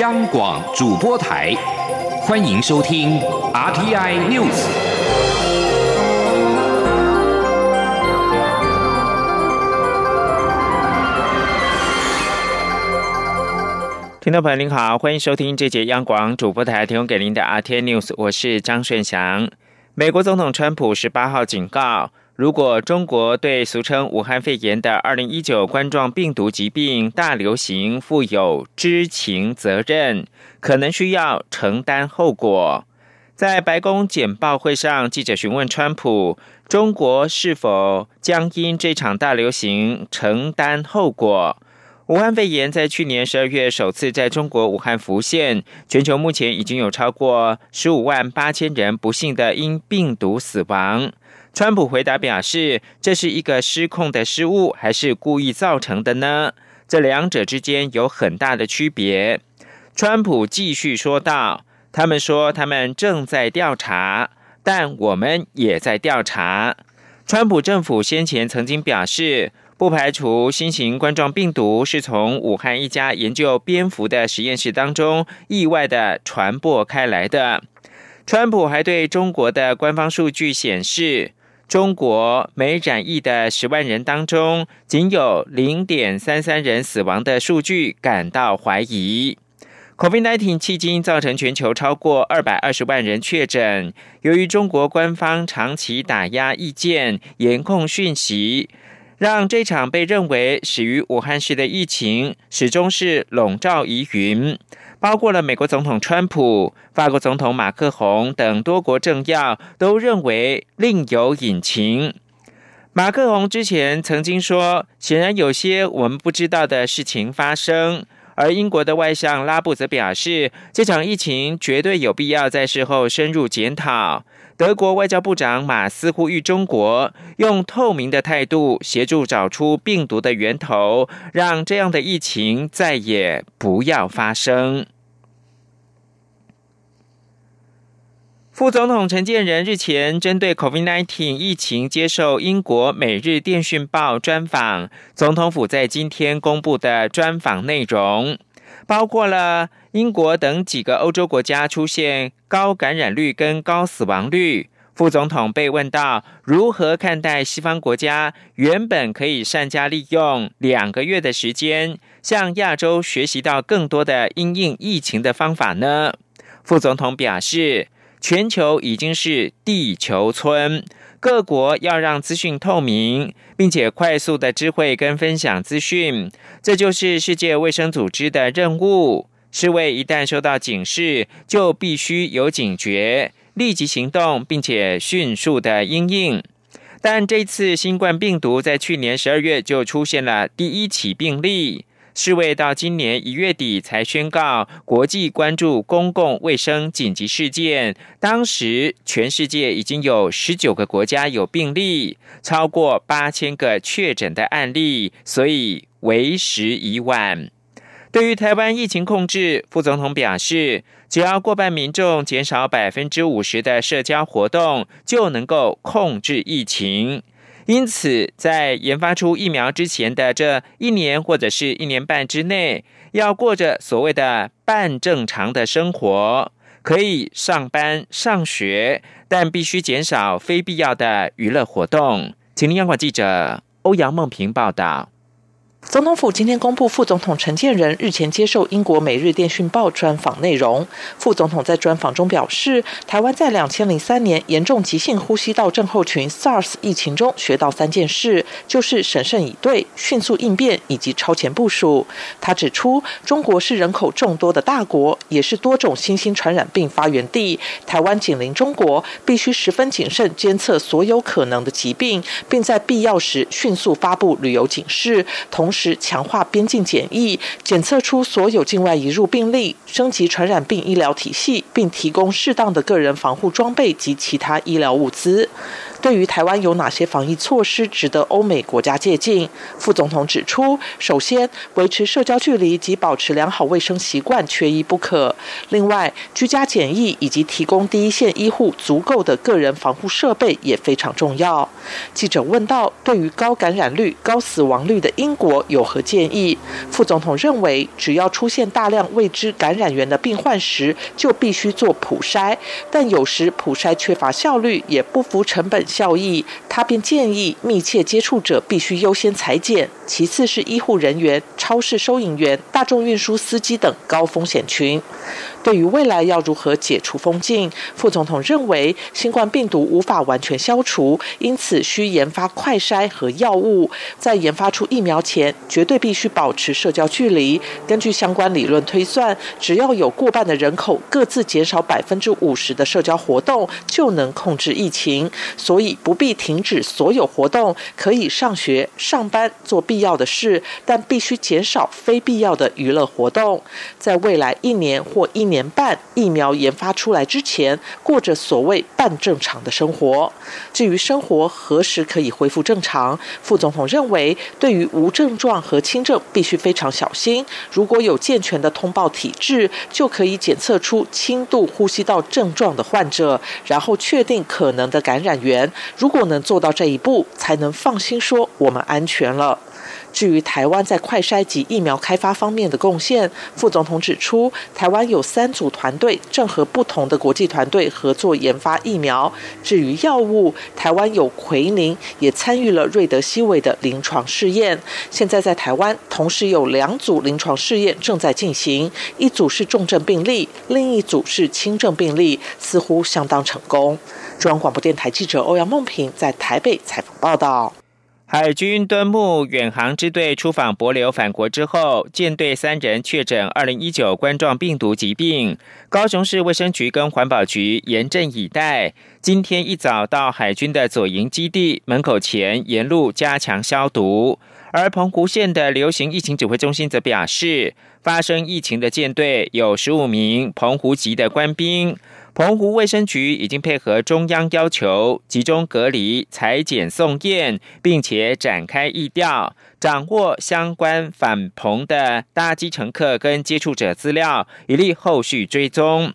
央广主播台，欢迎收听 RTI News。听众朋友您好，欢迎收听这节央广主播台提供给您的 RTI News，我是张顺祥。美国总统川普十八号警告。如果中国对俗称武汉肺炎的二零一九冠状病毒疾病大流行负有知情责任，可能需要承担后果。在白宫简报会上，记者询问川普，中国是否将因这场大流行承担后果？武汉肺炎在去年十二月首次在中国武汉浮现，全球目前已经有超过十五万八千人不幸的因病毒死亡。川普回答表示：“这是一个失控的失误，还是故意造成的呢？这两者之间有很大的区别。”川普继续说道：“他们说他们正在调查，但我们也在调查。”川普政府先前曾经表示，不排除新型冠状病毒是从武汉一家研究蝙蝠的实验室当中意外的传播开来的。川普还对中国的官方数据显示。中国每染疫的十万人当中，仅有零点三三人死亡的数据感到怀疑。COVID-19 迄今造成全球超过二百二十万人确诊。由于中国官方长期打压意见、严控讯息，让这场被认为始于武汉市的疫情始终是笼罩疑云。包括了美国总统川普、法国总统马克宏等多国政要都认为另有隐情。马克宏之前曾经说，显然有些我们不知道的事情发生。而英国的外相拉布则表示，这场疫情绝对有必要在事后深入检讨。德国外交部长马斯呼吁中国用透明的态度协助找出病毒的源头，让这样的疫情再也不要发生。副总统陈建仁日前针对 COVID-19 疫情接受英国《每日电讯报》专访，总统府在今天公布的专访内容，包括了英国等几个欧洲国家出现高感染率跟高死亡率。副总统被问到如何看待西方国家原本可以善加利用两个月的时间，向亚洲学习到更多的因应疫情的方法呢？副总统表示。全球已经是地球村，各国要让资讯透明，并且快速的知会跟分享资讯，这就是世界卫生组织的任务。世卫一旦收到警示，就必须有警觉，立即行动，并且迅速的应应。但这次新冠病毒在去年十二月就出现了第一起病例。世卫到今年一月底才宣告国际关注公共卫生紧急事件，当时全世界已经有十九个国家有病例，超过八千个确诊的案例，所以为时已晚。对于台湾疫情控制，副总统表示，只要过半民众减少百分之五十的社交活动，就能够控制疫情。因此，在研发出疫苗之前的这一年或者是一年半之内，要过着所谓的半正常的生活，可以上班上学，但必须减少非必要的娱乐活动。请听央广记者欧阳梦平报道。总统府今天公布副总统陈建仁日前接受英国《每日电讯报》专访内容。副总统在专访中表示，台湾在两千零三年严重急性呼吸道症候群 SARS 疫情中学到三件事，就是审慎以对、迅速应变以及超前部署。他指出，中国是人口众多的大国，也是多种新兴传染病发源地。台湾紧邻中国，必须十分谨慎监测所有可能的疾病，并在必要时迅速发布旅游警示。同时强化边境检疫，检测出所有境外移入病例，升级传染病医疗体系，并提供适当的个人防护装备及其他医疗物资。对于台湾有哪些防疫措施值得欧美国家借鉴？副总统指出，首先维持社交距离及保持良好卫生习惯缺一不可。另外，居家检疫以及提供第一线医护足够的个人防护设备也非常重要。记者问到，对于高感染率、高死亡率的英国有何建议？副总统认为，只要出现大量未知感染源的病患时，就必须做普筛，但有时普筛缺乏效率，也不符成本效益。他便建议，密切接触者必须优先裁剪，其次是医护人员、超市收银员、大众运输司机等高风险群。对于未来要如何解除封禁，副总统认为，新冠病毒无法完全消除，因此需研发快筛和药物。在研发出疫苗前，绝对必须保持社交距离。根据相关理论推算，只要有过半的人口各自减少百分之五十的社交活动，就能控制疫情。所以不必停止所有活动，可以上学、上班、做必要的事，但必须减少非必要的娱乐活动。在未来一年或一。年半疫苗研发出来之前，过着所谓半正常的生活。至于生活何时可以恢复正常，副总统认为，对于无症状和轻症必须非常小心。如果有健全的通报体制，就可以检测出轻度呼吸道症状的患者，然后确定可能的感染源。如果能做到这一步，才能放心说我们安全了。至于台湾在快筛及疫苗开发方面的贡献，副总统指出，台湾有三组团队正和不同的国际团队合作研发疫苗。至于药物，台湾有奎宁也参与了瑞德西韦的临床试验。现在在台湾同时有两组临床试验正在进行，一组是重症病例，另一组是轻症病例，似乎相当成功。中央广播电台记者欧阳梦平在台北采访报道。海军敦睦远航支队出访博流返国之后，舰队三人确诊二零一九冠状病毒疾病。高雄市卫生局跟环保局严阵以待，今天一早到海军的左营基地门口前沿路加强消毒。而澎湖县的流行疫情指挥中心则表示，发生疫情的舰队有十五名澎湖籍的官兵。澎湖卫生局已经配合中央要求，集中隔离、裁剪、送验，并且展开疫调，掌握相关返澎的搭机乘客跟接触者资料，以利后续追踪。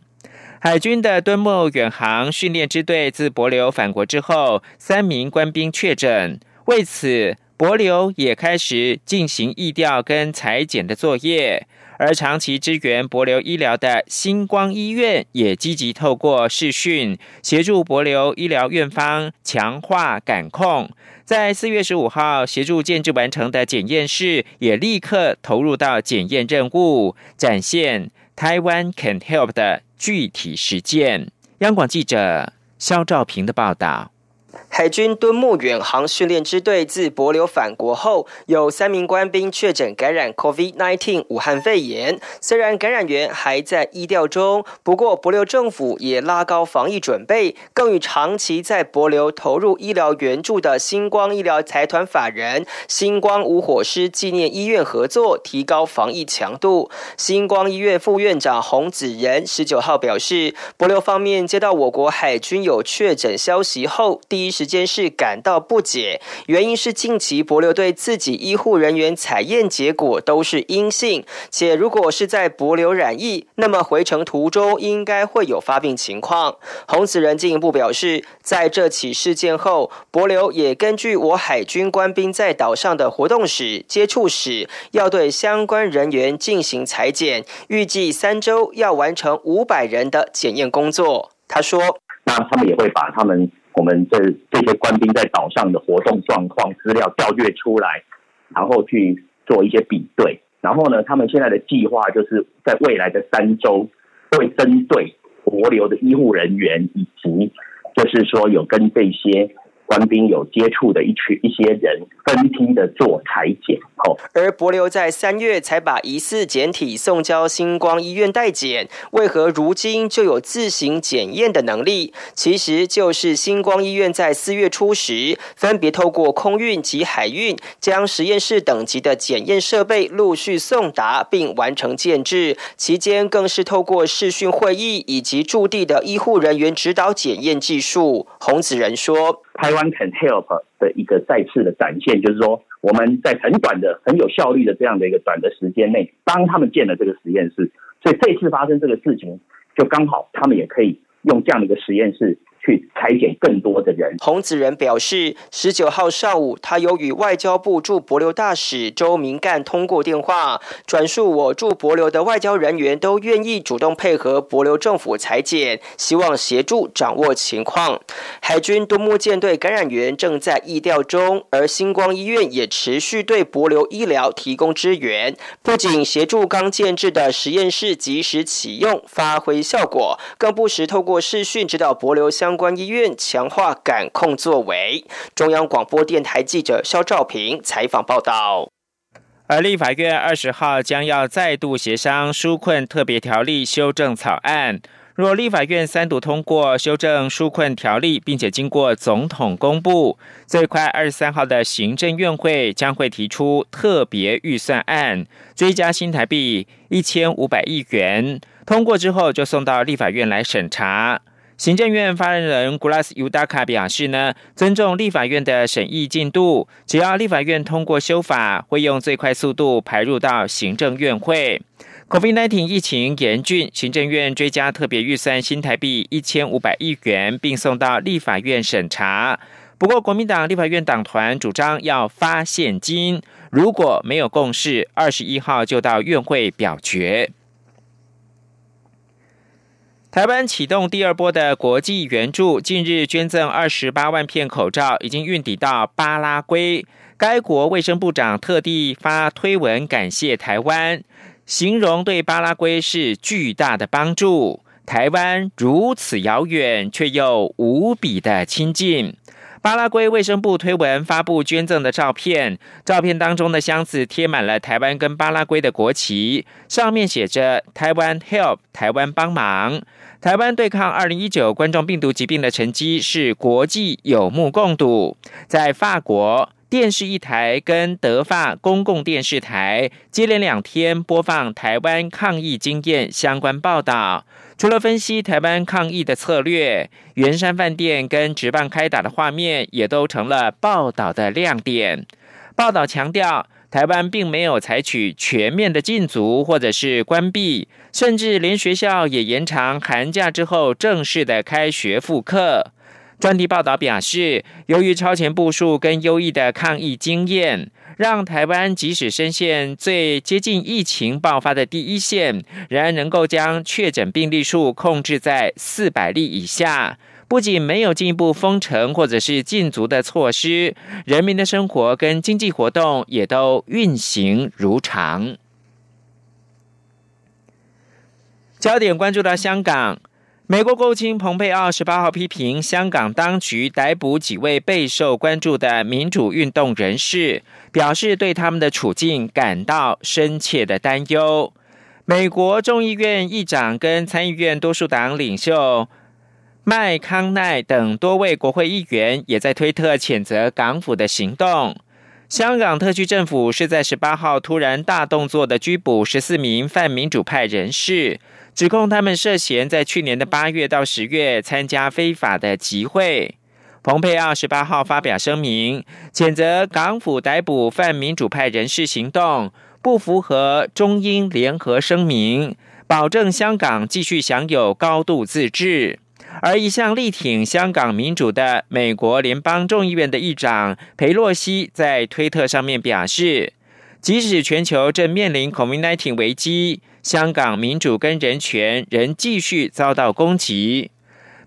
海军的敦睦远航训练支队自博流返国之后，三名官兵确诊，为此博流也开始进行疫调跟裁剪的作业。而长期支援博流医疗的星光医院也积极透过视讯协助博流医疗院方强化感控。在四月十五号协助建制完成的检验室也立刻投入到检验任务，展现台湾 Can Help 的具体实践。央广记者肖兆平的报道。海军敦睦远航训练支队自博流返国后，有三名官兵确诊感染 COVID-19 武汉肺炎。虽然感染源还在医调中，不过博流政府也拉高防疫准备，更与长期在博流投入医疗援助的星光医疗财团法人星光无火师纪念医院合作，提高防疫强度。星光医院副院长洪子仁十九号表示，博流方面接到我国海军有确诊消息后，第一。时间是感到不解，原因是近期博流对自己医护人员采验结果都是阴性，且如果是在博流染疫，那么回程途中应该会有发病情况。洪子仁进一步表示，在这起事件后，博流也根据我海军官兵在岛上的活动史、接触史，要对相关人员进行裁剪，预计三周要完成五百人的检验工作。他说：“那他们也会把他们。”我们这这些官兵在岛上的活动状况资料调阅出来，然后去做一些比对。然后呢，他们现在的计划就是在未来的三周，会针对国流的医护人员以及就是说有跟这些。官兵有接触的一群一些人分批的做裁剪，后而博流在三月才把疑似检体送交星光医院待检，为何如今就有自行检验的能力？其实就是星光医院在四月初时，分别透过空运及海运，将实验室等级的检验设备陆续送达并完成建制，期间更是透过视讯会议以及驻地的医护人员指导检验技术。洪子仁说。台湾 can help 的一个再次的展现，就是说我们在很短的、很有效率的这样的一个短的时间内，帮他们建了这个实验室，所以这次发生这个事情，就刚好他们也可以用这样的一个实验室。去裁减更多的人。洪子仁表示，十九号上午，他有与外交部驻博流大使周明干通过电话，转述我驻博流的外交人员都愿意主动配合博流政府裁减，希望协助掌握情况。海军独木舰队感染源正在疫调中，而星光医院也持续对博流医疗提供支援，不仅协助刚建制的实验室及时启用发挥效果，更不时透过视讯指导博流相。关医院强化感控作为。中央广播电台记者肖兆平采访报道。而立法院二十号将要再度协商纾困特别条例修正草案。若立法院三读通过修正纾困条例，并且经过总统公布，最快二十三号的行政院会将会提出特别预算案，追加新台币一千五百亿元。通过之后，就送到立法院来审查。行政院发言人 Glass Udaka 表示呢，尊重立法院的审议进度，只要立法院通过修法，会用最快速度排入到行政院会。COVID-19 疫情严峻，行政院追加特别预算新台币一千五百亿元，并送到立法院审查。不过，国民党立法院党团主张要发现金，如果没有共识，二十一号就到院会表决。台湾启动第二波的国际援助，近日捐赠二十八万片口罩，已经运抵到巴拉圭。该国卫生部长特地发推文感谢台湾，形容对巴拉圭是巨大的帮助。台湾如此遥远，却又无比的亲近。巴拉圭卫生部推文发布捐赠的照片，照片当中的箱子贴满了台湾跟巴拉圭的国旗，上面写着“台湾 Help”，台湾帮忙。台湾对抗二零一九冠状病毒疾病的成绩是国际有目共睹。在法国电视一台跟德法公共电视台接连两天播放台湾抗疫经验相关报道，除了分析台湾抗疫的策略，圆山饭店跟直棒开打的画面也都成了报道的亮点。报道强调。台湾并没有采取全面的禁足或者是关闭，甚至连学校也延长寒假之后正式的开学复课。专题报道表示，由于超前部署跟优异的抗疫经验，让台湾即使深陷最接近疫情爆发的第一线，仍然能够将确诊病例数控制在四百例以下。不仅没有进一步封城或者是禁足的措施，人民的生活跟经济活动也都运行如常。焦点关注到香港，美国国务卿蓬佩奥十八号批评香港当局逮捕几位备受关注的民主运动人士，表示对他们的处境感到深切的担忧。美国众议院议长跟参议院多数党领袖。麦康奈等多位国会议员也在推特谴责港府的行动。香港特区政府是在十八号突然大动作的拘捕十四名泛民主派人士，指控他们涉嫌在去年的八月到十月参加非法的集会。蓬佩奥十八号发表声明，谴责港府逮捕泛民主派人士行动不符合中英联合声明，保证香港继续享有高度自治。而一向力挺香港民主的美国联邦众议院的议长佩洛西在推特上面表示，即使全球正面临 COVID-19 危机，香港民主跟人权仍继续遭到攻击。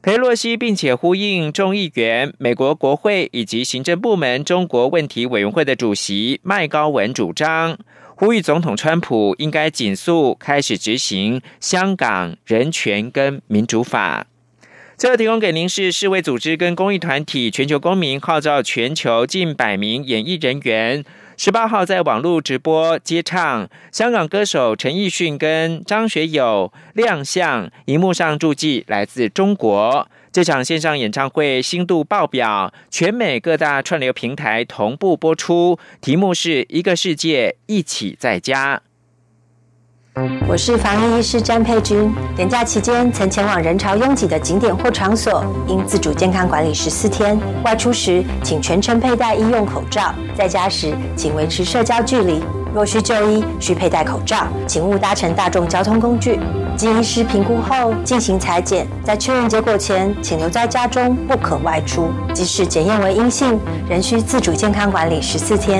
佩洛西并且呼应众议员、美国国会以及行政部门中国问题委员会的主席麦高文主张，呼吁总统川普应该紧速开始执行香港人权跟民主法。这提供给您是世卫组织跟公益团体全球公民号召全球近百名演艺人员，十八号在网络直播接唱香港歌手陈奕迅跟张学友亮相，荧幕上注记来自中国。这场线上演唱会新度爆表，全美各大串流平台同步播出，题目是一个世界一起在家。我是防疫医师詹佩君。年假期间曾前往人潮拥挤的景点或场所，应自主健康管理十四天。外出时请全程佩戴医用口罩，在家时请维持社交距离。若需就医，需佩戴口罩，请勿搭乘大众交通工具。经医师评估后进行裁剪，在确认结果前，请留在家中，不可外出。即使检验为阴性，仍需自主健康管理十四天。